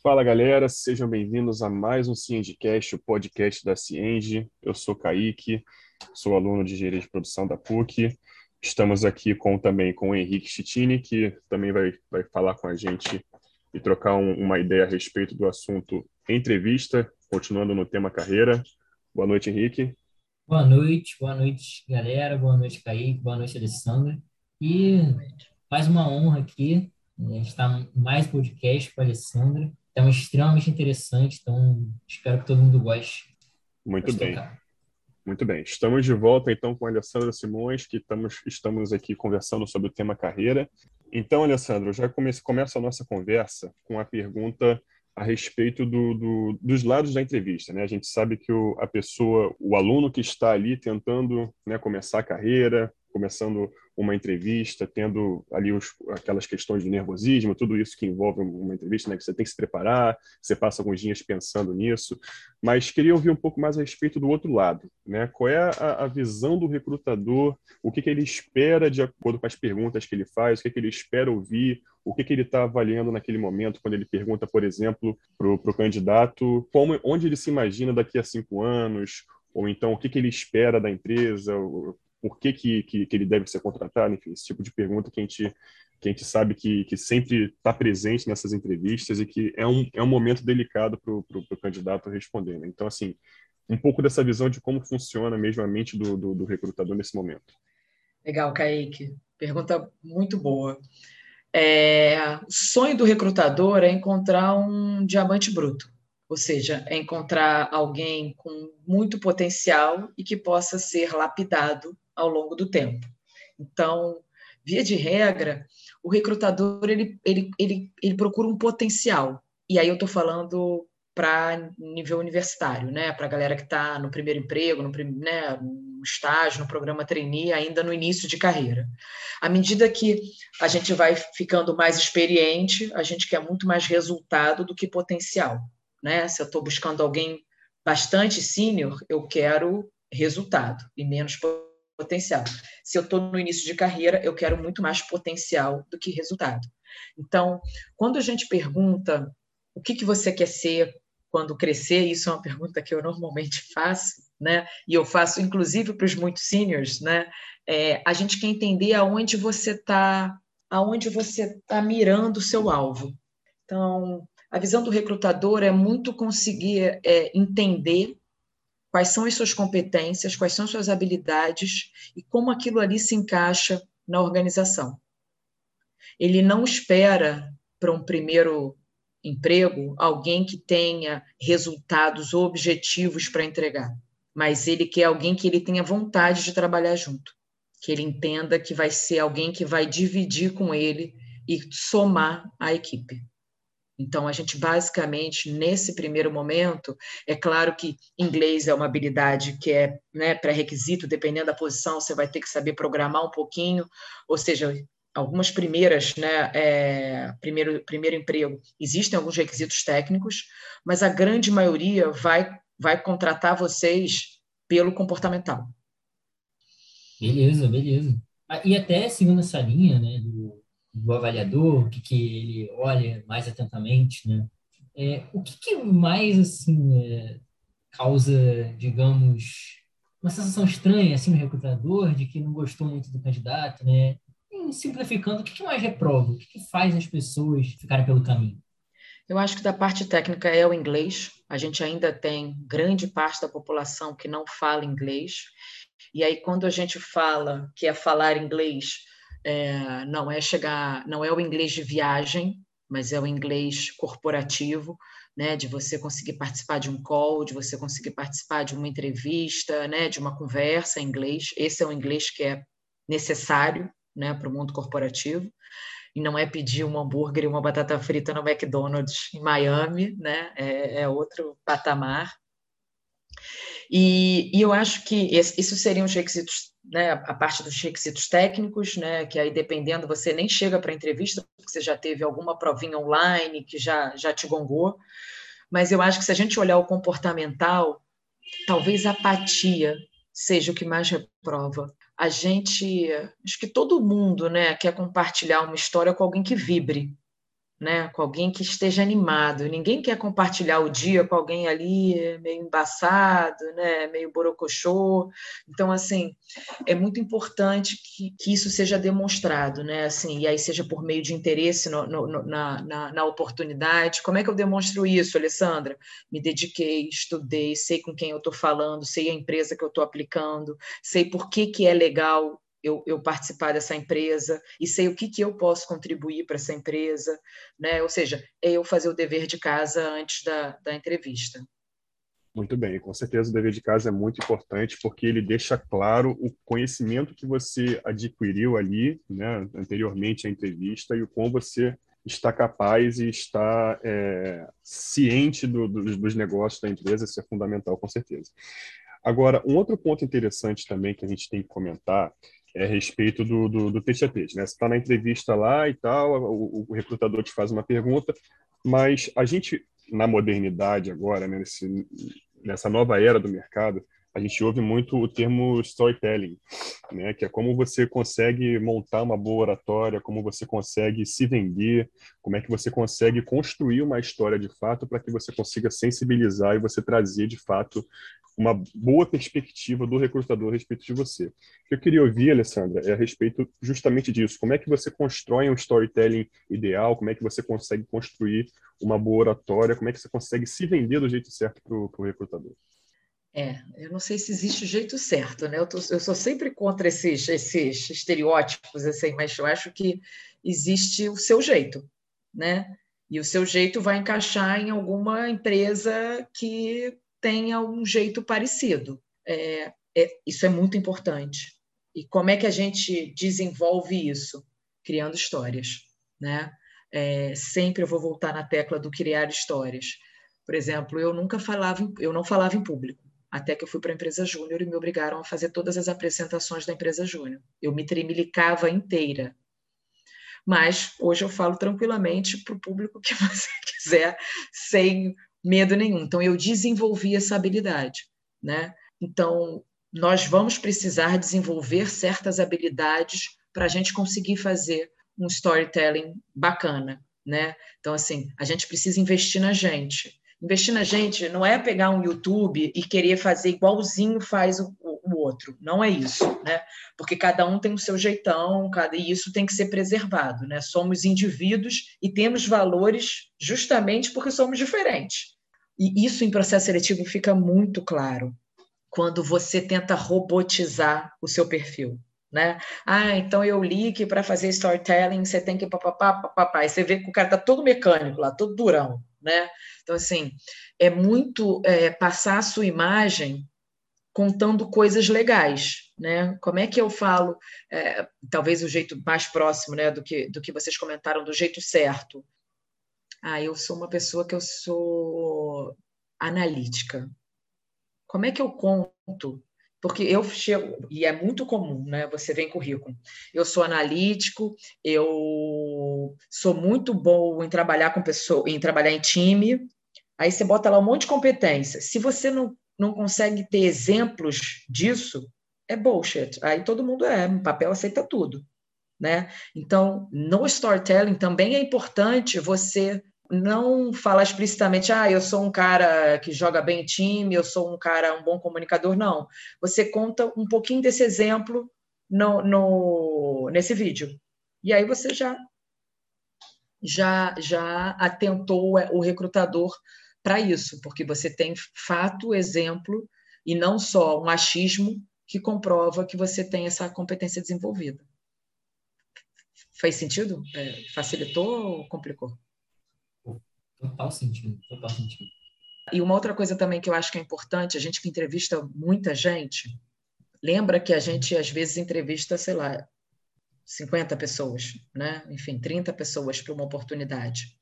Fala galera, sejam bem-vindos a mais um CiengeCast, o podcast da Cienge. Eu sou Kaique, sou aluno de engenharia de produção da PUC. Estamos aqui com também com o Henrique Chitini, que também vai, vai falar com a gente e trocar um, uma ideia a respeito do assunto entrevista, continuando no tema carreira. Boa noite, Henrique. Boa noite, boa noite, galera. Boa noite, Kaique. Boa noite, Alessandra. E mais uma honra aqui né, estar mais podcast com a Alessandra tema extremamente interessante, então espero que todo mundo goste. Muito bem. Tocar. Muito bem. Estamos de volta então com a Alessandra Simões, que estamos, estamos aqui conversando sobre o tema carreira. Então, Alessandro, já comece, começa a nossa conversa com a pergunta a respeito do, do, dos lados da entrevista. Né? A gente sabe que o, a pessoa, o aluno que está ali tentando né, começar a carreira, começando uma entrevista, tendo ali os, aquelas questões de nervosismo, tudo isso que envolve uma entrevista, né, que você tem que se preparar, você passa alguns dias pensando nisso, mas queria ouvir um pouco mais a respeito do outro lado, né? Qual é a, a visão do recrutador, o que, que, ele espera de acordo com as perguntas que ele faz, o que, que ele espera ouvir, o que, que ele está avaliando naquele momento quando ele pergunta, por exemplo, para o candidato como, onde ele se imagina daqui a cinco anos, ou então o que, que ele espera da empresa, por que, que, que, que ele deve ser contratado, enfim, esse tipo de pergunta que a gente, que a gente sabe que, que sempre está presente nessas entrevistas e que é um, é um momento delicado para o candidato responder. Né? Então, assim, um pouco dessa visão de como funciona mesmo a mente do, do, do recrutador nesse momento. Legal, Kaique. Pergunta muito boa. É, o sonho do recrutador é encontrar um diamante bruto ou seja, é encontrar alguém com muito potencial e que possa ser lapidado ao longo do tempo. Então, via de regra, o recrutador ele, ele, ele, ele procura um potencial. E aí eu estou falando para nível universitário, né? Para a galera que está no primeiro emprego, no, né? no estágio, no programa trainee, ainda no início de carreira. À medida que a gente vai ficando mais experiente, a gente quer muito mais resultado do que potencial né? Se eu estou buscando alguém bastante sênior, eu quero resultado e menos potencial. Se eu estou no início de carreira, eu quero muito mais potencial do que resultado. Então, quando a gente pergunta o que, que você quer ser quando crescer, isso é uma pergunta que eu normalmente faço, né? E eu faço inclusive para os muito seniors, né? É, a gente quer entender aonde você está, aonde você está mirando o seu alvo. Então, a visão do recrutador é muito conseguir é, entender quais são as suas competências, quais são as suas habilidades e como aquilo ali se encaixa na organização. Ele não espera para um primeiro emprego alguém que tenha resultados objetivos para entregar, mas ele quer alguém que ele tenha vontade de trabalhar junto, que ele entenda que vai ser alguém que vai dividir com ele e somar a equipe. Então, a gente basicamente, nesse primeiro momento, é claro que inglês é uma habilidade que é né, pré-requisito, dependendo da posição, você vai ter que saber programar um pouquinho, ou seja, algumas primeiras, né, é, primeiro, primeiro emprego, existem alguns requisitos técnicos, mas a grande maioria vai, vai contratar vocês pelo comportamental. Beleza, beleza. Ah, e até seguindo essa linha, né, do, do avaliador, o que, que ele olha mais atentamente, né? É, o que, que mais, assim, é, causa, digamos, uma sensação estranha, assim, no recrutador, de que não gostou muito do candidato, né? E, simplificando, o que, que mais reprova? O que, que faz as pessoas ficarem pelo caminho? Eu acho que da parte técnica é o inglês. A gente ainda tem grande parte da população que não fala inglês. E aí, quando a gente fala que é falar inglês, é, não é chegar, não é o inglês de viagem, mas é o inglês corporativo, né, de você conseguir participar de um call, de você conseguir participar de uma entrevista, né, de uma conversa em inglês. Esse é o inglês que é necessário, né, para o mundo corporativo. E não é pedir um hambúrguer e uma batata frita no McDonald's em Miami, né? É, é outro patamar. E, e, eu acho que esse, isso seriam os requisitos né, a parte dos requisitos técnicos, né, que aí dependendo você nem chega para a entrevista, porque você já teve alguma provinha online que já, já te gongou, mas eu acho que se a gente olhar o comportamental, talvez a apatia seja o que mais reprova. A gente, acho que todo mundo né, quer compartilhar uma história com alguém que vibre, né? Com alguém que esteja animado. Ninguém quer compartilhar o dia com alguém ali meio embaçado, né? Meio borocochô. Então, assim, é muito importante que, que isso seja demonstrado, né? Assim, e aí seja por meio de interesse no, no, na, na, na, oportunidade. Como é que eu demonstro isso, Alessandra? Me dediquei, estudei, sei com quem eu estou falando, sei a empresa que eu estou aplicando, sei por que, que é legal eu, eu, participar dessa empresa e sei o que, que eu posso contribuir para essa empresa, né? Ou seja, é eu fazer o dever de casa antes da, da entrevista. Muito bem, com certeza o dever de casa é muito importante porque ele deixa claro o conhecimento que você adquiriu ali, né, anteriormente à entrevista e o quão você está capaz e está é, ciente do, do, dos negócios da empresa, isso é fundamental, com certeza. Agora, um outro ponto interessante também que a gente tem que comentar é a respeito do, do, do teste a teste. Né? Você está na entrevista lá e tal, o, o, recrutador te faz uma pergunta, mas a gente, na modernidade agora, né, nesse, nessa nova era do mercado, a gente ouve muito o termo storytelling, né? que é como você consegue montar uma boa oratória, como você consegue se vender, como é que você consegue construir uma história de fato para que você consiga sensibilizar e você trazer de fato uma boa perspectiva do recrutador a respeito de você. O que eu queria ouvir, Alessandra, é a respeito justamente disso. Como é que você constrói um storytelling ideal? Como é que você consegue construir uma boa oratória? Como é que você consegue se vender do jeito certo para o recrutador? É, eu não sei se existe o jeito certo, né? Eu, tô, eu sou sempre contra esses, esses estereótipos, assim, mas eu acho que existe o seu jeito, né? E o seu jeito vai encaixar em alguma empresa que tenha um jeito parecido. É, é, isso é muito importante. E como é que a gente desenvolve isso? Criando histórias, né? É, sempre eu vou voltar na tecla do criar histórias. Por exemplo, eu nunca falava, eu não falava em público, até que eu fui para a empresa júnior e me obrigaram a fazer todas as apresentações da empresa júnior. Eu me tremilicava inteira. Mas hoje eu falo tranquilamente para o público que você quiser, sem medo nenhum. Então, eu desenvolvi essa habilidade, né? Então, nós vamos precisar desenvolver certas habilidades para a gente conseguir fazer um storytelling bacana, né? Então, assim, a gente precisa investir na gente. Investir na gente não é pegar um YouTube e querer fazer igualzinho faz o, o, outro. Não é isso, né? Porque cada um tem o seu jeitão, cada, e isso tem que ser preservado, né? Somos indivíduos e temos valores justamente porque somos diferentes. E isso em processo seletivo fica muito claro quando você tenta robotizar o seu perfil. Né? Ah, então eu li que para fazer storytelling você tem que papapá, papapá. E você vê que o cara tá todo mecânico lá, todo durão, né? Então, assim, é muito é, passar a sua imagem contando coisas legais, né? Como é que eu falo, é, talvez o jeito mais próximo, né, do que, do que vocês comentaram, do jeito certo. Ah, eu sou uma pessoa que eu sou analítica. Como é que eu conto? Porque eu chego, e é muito comum, né? Você vem currículo. Eu sou analítico, eu sou muito bom em trabalhar com pessoas, em trabalhar em time. Aí você bota lá um monte de competência. Se você não, não consegue ter exemplos disso, é bullshit. Aí todo mundo é, no papel aceita tudo. Né? Então, no storytelling também é importante você não falar explicitamente, ah, eu sou um cara que joga bem time, eu sou um cara, um bom comunicador, não. Você conta um pouquinho desse exemplo no, no nesse vídeo. E aí você já já já atentou o recrutador para isso, porque você tem fato, exemplo e não só um achismo que comprova que você tem essa competência desenvolvida. Faz sentido? É, facilitou ou complicou? Total sentido, total sentido. E uma outra coisa também que eu acho que é importante, a gente que entrevista muita gente, lembra que a gente às vezes entrevista, sei lá, 50 pessoas, né? Enfim, 30 pessoas para uma oportunidade.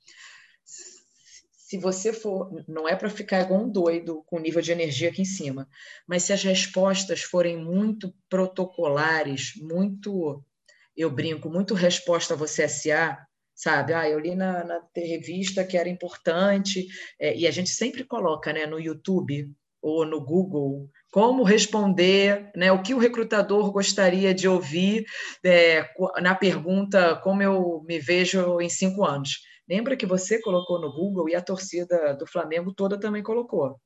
Se você for, não é para ficar igual um doido com o nível de energia aqui em cima, mas se as respostas forem muito protocolares, muito eu brinco, muito resposta a você SA, sabe? Ah, eu li na, na revista que era importante, é, e a gente sempre coloca né, no YouTube ou no Google como responder, né, o que o recrutador gostaria de ouvir é, na pergunta como eu me vejo em cinco anos. Lembra que você colocou no Google e a torcida do Flamengo toda também colocou.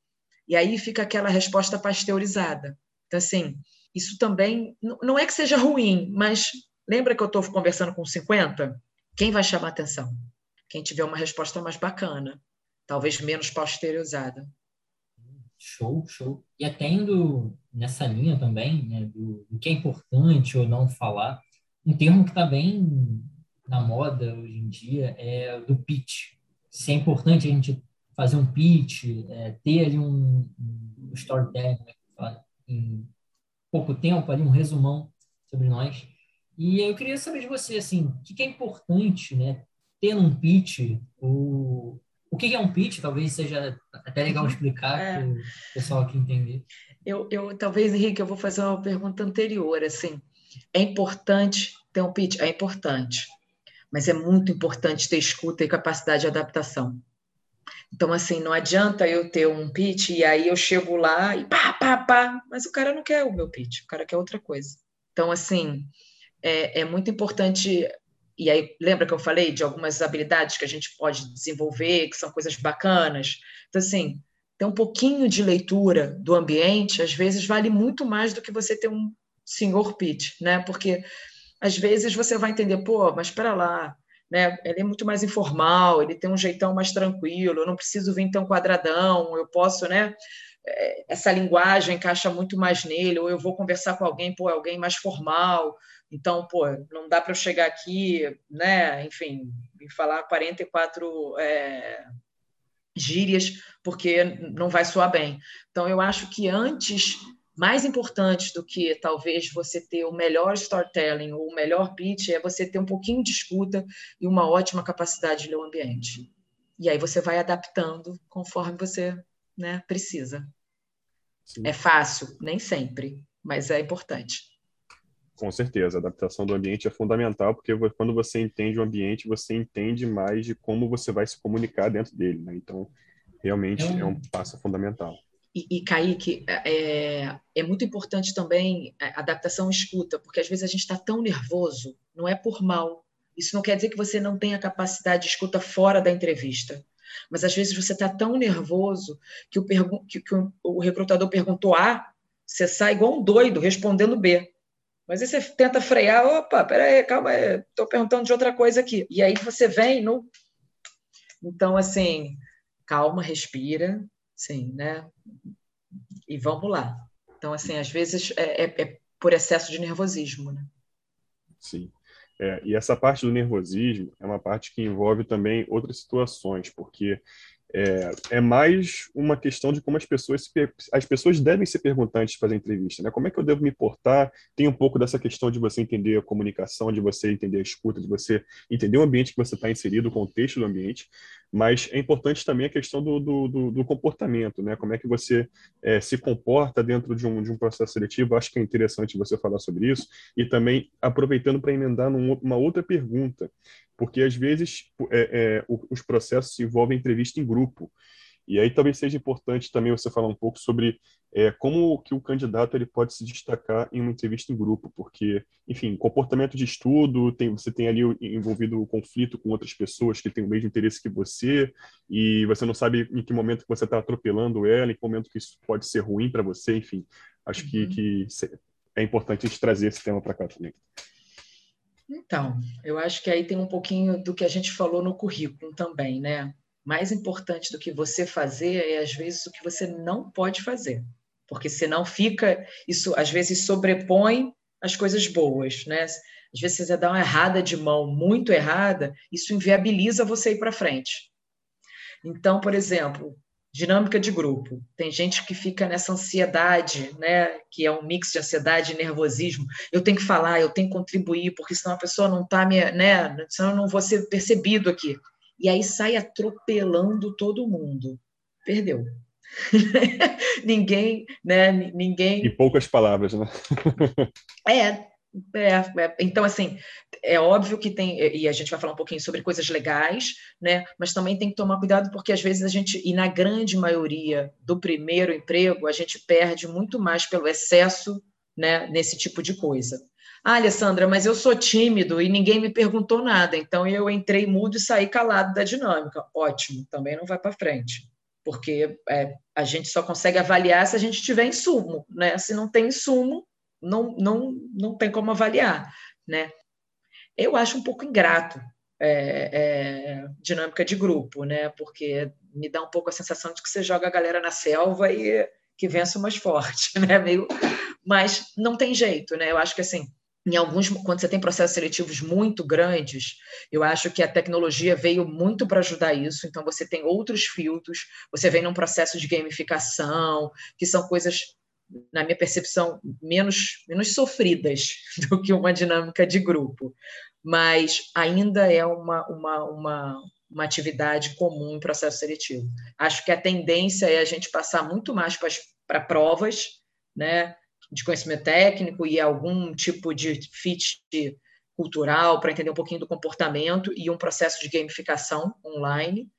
E aí fica aquela resposta pasteurizada. Então, assim, isso também não é que seja ruim, mas lembra que eu estou conversando com 50? Quem vai chamar atenção? Quem tiver uma resposta mais bacana, talvez menos pasteurizada. Show, show. E até indo nessa linha também, né, do, do que é importante ou não falar, um termo que está bem na moda hoje em dia é do pitch. Se é importante a gente fazer um pitch, é, ter ali um, um storytelling, né, em pouco tempo, ali um resumão sobre nós. E eu queria saber de você, assim, o que é importante, né, ter num pitch, o, o que é um pitch? Talvez seja até legal explicar é. para o pessoal aqui entender. Eu, eu, talvez, Henrique, eu vou fazer uma pergunta anterior, assim, é importante ter um pitch? É importante, mas é muito importante ter escuta e capacidade de adaptação. Então, assim, não adianta eu ter um pitch e aí eu chego lá e pá, pá, pá, mas o cara não quer o meu pitch, o cara quer outra coisa. Então, assim, é, é muito importante. E aí, lembra que eu falei de algumas habilidades que a gente pode desenvolver, que são coisas bacanas? Então, assim, ter um pouquinho de leitura do ambiente, às vezes, vale muito mais do que você ter um senhor pitch, né? Porque às vezes você vai entender, pô, mas espera lá, né? Ele é muito mais informal, ele tem um jeitão mais tranquilo, eu não preciso vir tão quadradão, eu posso, né? É, essa linguagem encaixa muito mais nele, ou eu vou conversar com alguém, pô, é alguém mais formal, então, pô, não dá para eu chegar aqui, né, enfim, e falar 44 é, gírias, porque não vai soar bem. Então, eu acho que antes mais importante do que talvez você ter o melhor storytelling ou o melhor pitch é você ter um pouquinho de escuta e uma ótima capacidade de ler o ambiente. E aí você vai adaptando conforme você né, precisa. Sim. É fácil, nem sempre, mas é importante. Com certeza, a adaptação do ambiente é fundamental, porque quando você entende o ambiente, você entende mais de como você vai se comunicar dentro dele. Né? Então, realmente é um passo fundamental. E, e Kaique, é, é, é muito importante também a adaptação escuta, porque às vezes a gente está tão nervoso, não é por mal. Isso não quer dizer que você não tenha capacidade de escuta fora da entrevista. Mas às vezes você está tão nervoso que o, que, que o recrutador perguntou A, você sai igual um doido respondendo B. Mas aí você tenta frear, opa, peraí, calma, estou perguntando de outra coisa aqui. E aí você vem no. Então, assim, calma, respira, Sim, né? E vamos lá. Então, assim, às vezes é, é, é por excesso de nervosismo, né? Sim. É, e essa parte do nervosismo é uma parte que envolve também outras situações, porque é, é, mais uma questão de como as pessoas se, as pessoas devem se perguntar antes de fazer entrevista, né? Como é que eu devo me portar? Tem um pouco dessa questão de você entender a comunicação, de você entender a escuta, de você entender o ambiente que você está inserido, o contexto do ambiente, mas é importante também a questão do, do, do, do comportamento, né? Como é que você é, se comporta dentro de um, de um processo seletivo? Acho que é interessante você falar sobre isso e também aproveitando para emendar numa outra pergunta porque às vezes é, é, os processos envolvem entrevista em grupo. E aí talvez seja importante também você falar um pouco sobre é, como que o candidato ele pode se destacar em uma entrevista em grupo, porque, enfim, comportamento de estudo, tem, você tem ali envolvido o conflito com outras pessoas que têm o mesmo interesse que você, e você não sabe em que momento que você está atropelando ela, em que momento que isso pode ser ruim para você, enfim. Acho uhum. que, que é importante a gente trazer esse tema para cá também. Então, eu acho que aí tem um pouquinho do que a gente falou no currículo também, né? Mais importante do que você fazer é, às vezes, o que você não pode fazer. Porque senão fica, isso às vezes sobrepõe as coisas boas, né? Às vezes você dá uma errada de mão muito errada, isso inviabiliza você ir para frente. Então, por exemplo, dinâmica de grupo. Tem gente que fica nessa ansiedade, né, que é um mix de ansiedade e nervosismo. Eu tenho que falar, eu tenho que contribuir, porque senão a pessoa não está me, né, senão eu não vou ser percebido aqui. E aí sai atropelando todo mundo. Perdeu. ninguém, né, ninguém. Em poucas palavras, né? é, é, é, então, assim, é óbvio que tem, e a gente vai falar um pouquinho sobre coisas legais, né? Mas também tem que tomar cuidado, porque às vezes a gente, e na grande maioria do primeiro emprego, a gente perde muito mais pelo excesso, né, nesse tipo de coisa. Ah, Alessandra, mas eu sou tímido e ninguém me perguntou nada, então eu entrei mudo e saí calado da dinâmica. Ótimo, também não vai para frente, porque é, a gente só consegue avaliar se a gente tiver insumo, né? Se não tem insumo, não, não, não tem como avaliar, né? Eu acho um pouco ingrato é, é, dinâmica de grupo, né? Porque me dá um pouco a sensação de que você joga a galera na selva e que vence o mais forte, né? Meio, mas não tem jeito, né? Eu acho que assim, em alguns, quando você tem processos seletivos muito grandes, eu acho que a tecnologia veio muito para ajudar isso. Então você tem outros filtros, você vem num processo de gamificação, que são coisas na minha percepção, menos, menos sofridas do que uma dinâmica de grupo mas ainda é uma, uma, uma, uma atividade comum em processo seletivo. Acho que a tendência é a gente passar muito mais para provas, né, de conhecimento técnico e algum tipo de fit cultural para entender um pouquinho do comportamento e um processo de gamificação online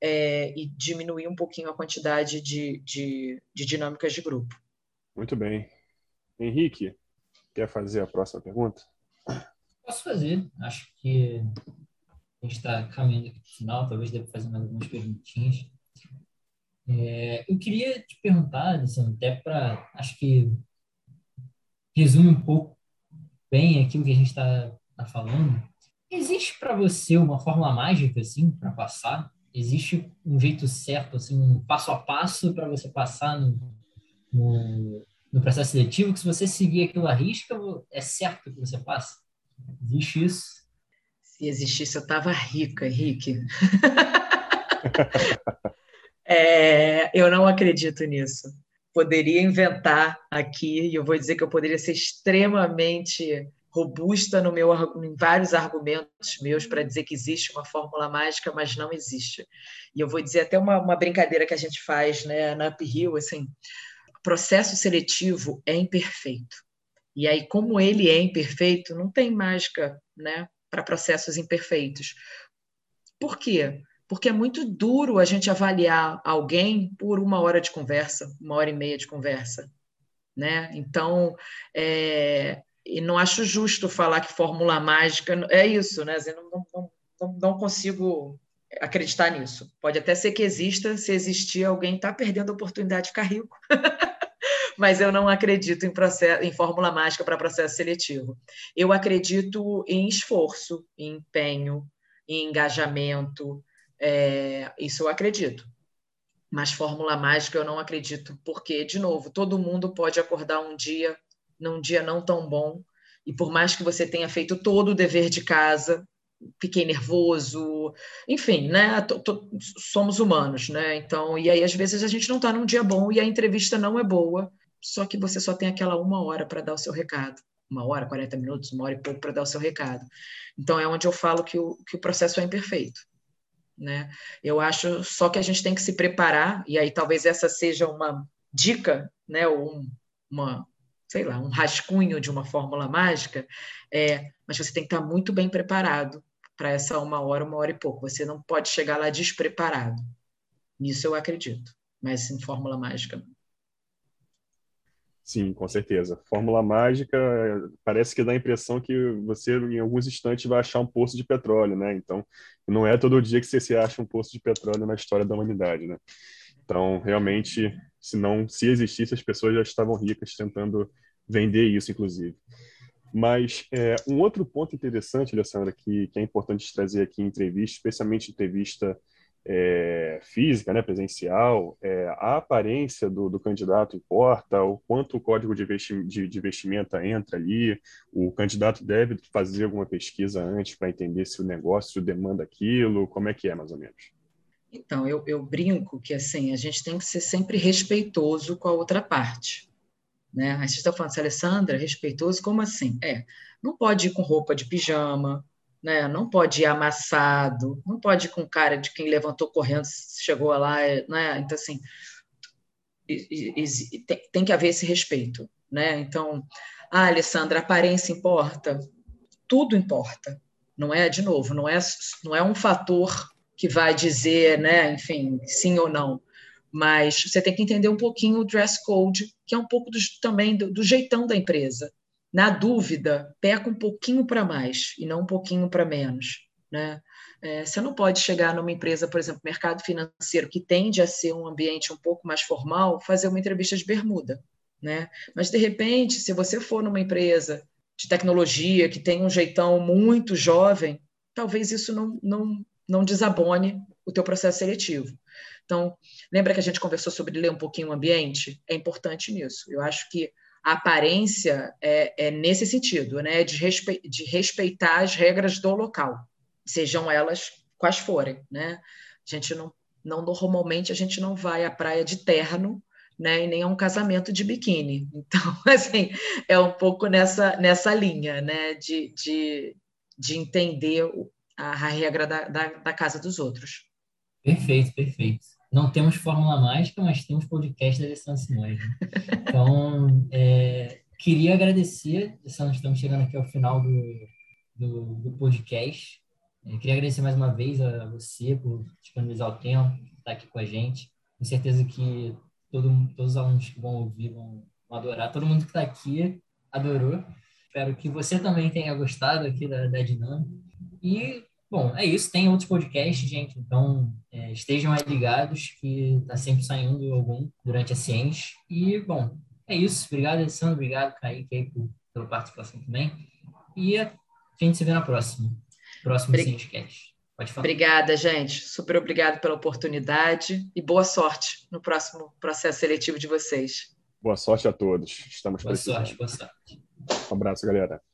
é, e diminuir um pouquinho a quantidade de, de, de dinâmicas de grupo. Muito bem. Henrique, quer fazer a próxima pergunta? Posso fazer. Acho que a gente está caminhando aqui para o final, talvez deva fazer mais algumas perguntinhas. É, eu queria te perguntar, Alessandro, até para, acho que resume um pouco bem aquilo que a gente está tá falando. Existe para você uma fórmula mágica, assim, para passar? Existe um jeito certo, assim, um passo a passo para você passar no, no, no processo seletivo, que se você seguir aquilo à risca, é certo que você passa? Existe isso? Se existisse, eu estava rica, Henrique. é, eu não acredito nisso. Poderia inventar aqui, e eu vou dizer que eu poderia ser extremamente robusta no meu, em vários argumentos meus para dizer que existe uma fórmula mágica, mas não existe. E eu vou dizer até uma, uma brincadeira que a gente faz né, na Uphill, assim, processo seletivo é imperfeito. E aí, como ele é imperfeito, não tem mágica né, para processos imperfeitos. Por quê? Porque é muito duro a gente avaliar alguém por uma hora de conversa, uma hora e meia de conversa. Né? Então, é, e não acho justo falar que fórmula mágica é isso, né? Eu não, não, não, não consigo acreditar nisso. Pode até ser que exista, se existir, alguém está perdendo a oportunidade de ficar rico. mas eu não acredito em, processo, em fórmula mágica para processo seletivo. Eu acredito em esforço, em empenho, em engajamento, é, isso eu acredito. Mas fórmula mágica eu não acredito, porque, de novo, todo mundo pode acordar um dia, num dia não tão bom, e por mais que você tenha feito todo o dever de casa, fiquei nervoso, enfim, né? Somos humanos, né? Então, e aí às vezes a gente não está num dia bom e a entrevista não é boa só que você só tem aquela uma hora para dar o seu recado. Uma hora, 40 minutos, uma hora e pouco para dar o seu recado. Então, é onde eu falo que o, que o processo é imperfeito. Né? Eu acho só que a gente tem que se preparar, e aí talvez essa seja uma dica, né? ou um, uma, sei lá, um rascunho de uma fórmula mágica, é, mas você tem que estar muito bem preparado para essa uma hora, uma hora e pouco. Você não pode chegar lá despreparado. Nisso eu acredito, mas em fórmula mágica. Sim, com certeza. Fórmula mágica parece que dá a impressão que você, em alguns instantes, vai achar um poço de petróleo, né? Então, não é todo dia que você se acha um poço de petróleo na história da humanidade, né? Então, realmente, se não, se existisse, as pessoas já estavam ricas tentando vender isso, inclusive. Mas é, um outro ponto interessante, Alessandra, que, que é importante trazer aqui em entrevista, especialmente entrevista é, física, né, presencial, é, a aparência do, do, candidato importa, o quanto o código de, vesti de, de, vestimenta entra ali, o candidato deve fazer alguma pesquisa antes para entender se o negócio demanda aquilo, como é que é, mais ou menos? Então, eu, eu brinco que assim a gente tem que ser sempre respeitoso com a outra parte. Né? A gente está falando, Alessandra, respeitoso, como assim? É, não pode ir com roupa de pijama, né? Não pode ir amassado, não pode ir com cara de quem levantou correndo, chegou lá, né? Então assim, tem que haver esse respeito, né? Então, ah, Alessandra, aparência importa? Tudo importa, não é de novo, não é não é um fator que vai dizer, né? Enfim, sim ou não. Mas você tem que entender um pouquinho o dress code, que é um pouco do, também do, do jeitão da empresa na dúvida, peca um pouquinho para mais e não um pouquinho para menos. Né? É, você não pode chegar numa empresa, por exemplo, mercado financeiro, que tende a ser um ambiente um pouco mais formal, fazer uma entrevista de bermuda. Né? Mas, de repente, se você for numa empresa de tecnologia que tem um jeitão muito jovem, talvez isso não, não, não desabone o teu processo seletivo. Então, lembra que a gente conversou sobre ler um pouquinho o ambiente? É importante nisso. Eu acho que a aparência é, é nesse sentido, né? de, respe de respeitar as regras do local, sejam elas quais forem. Né? A gente não, não normalmente a gente não vai à praia de terno, né? E nem a um casamento de biquíni. Então, assim, é um pouco nessa, nessa linha, né? De, de, de entender a, a regra da, da, da casa dos outros. Perfeito, perfeito não temos fórmula mágica, mas temos podcast da Alessandra Simões. Né? Então, é, queria agradecer, Alessandra, estamos chegando aqui ao final do, do, do podcast. É, queria agradecer mais uma vez a você por disponibilizar o tempo, estar aqui com a gente. Tenho certeza que todo, todos os alunos que vão ouvir vão, vão adorar. Todo mundo que está aqui adorou. Espero que você também tenha gostado aqui da, da dinâmica. E Bom, é isso. Tem outros podcasts, gente. Então, é, estejam aí ligados que está sempre saindo algum durante a ciência. E, bom, é isso. Obrigado, Alessandro. Obrigado, Kaique, aí, por, pela participação também. E a gente se vê na próxima. Próximo Bri Cientcast. Pode falar. Obrigada, gente. Super obrigado pela oportunidade e boa sorte no próximo processo seletivo de vocês. Boa sorte a todos. Estamos Boa sorte, boa sorte. Um abraço, galera.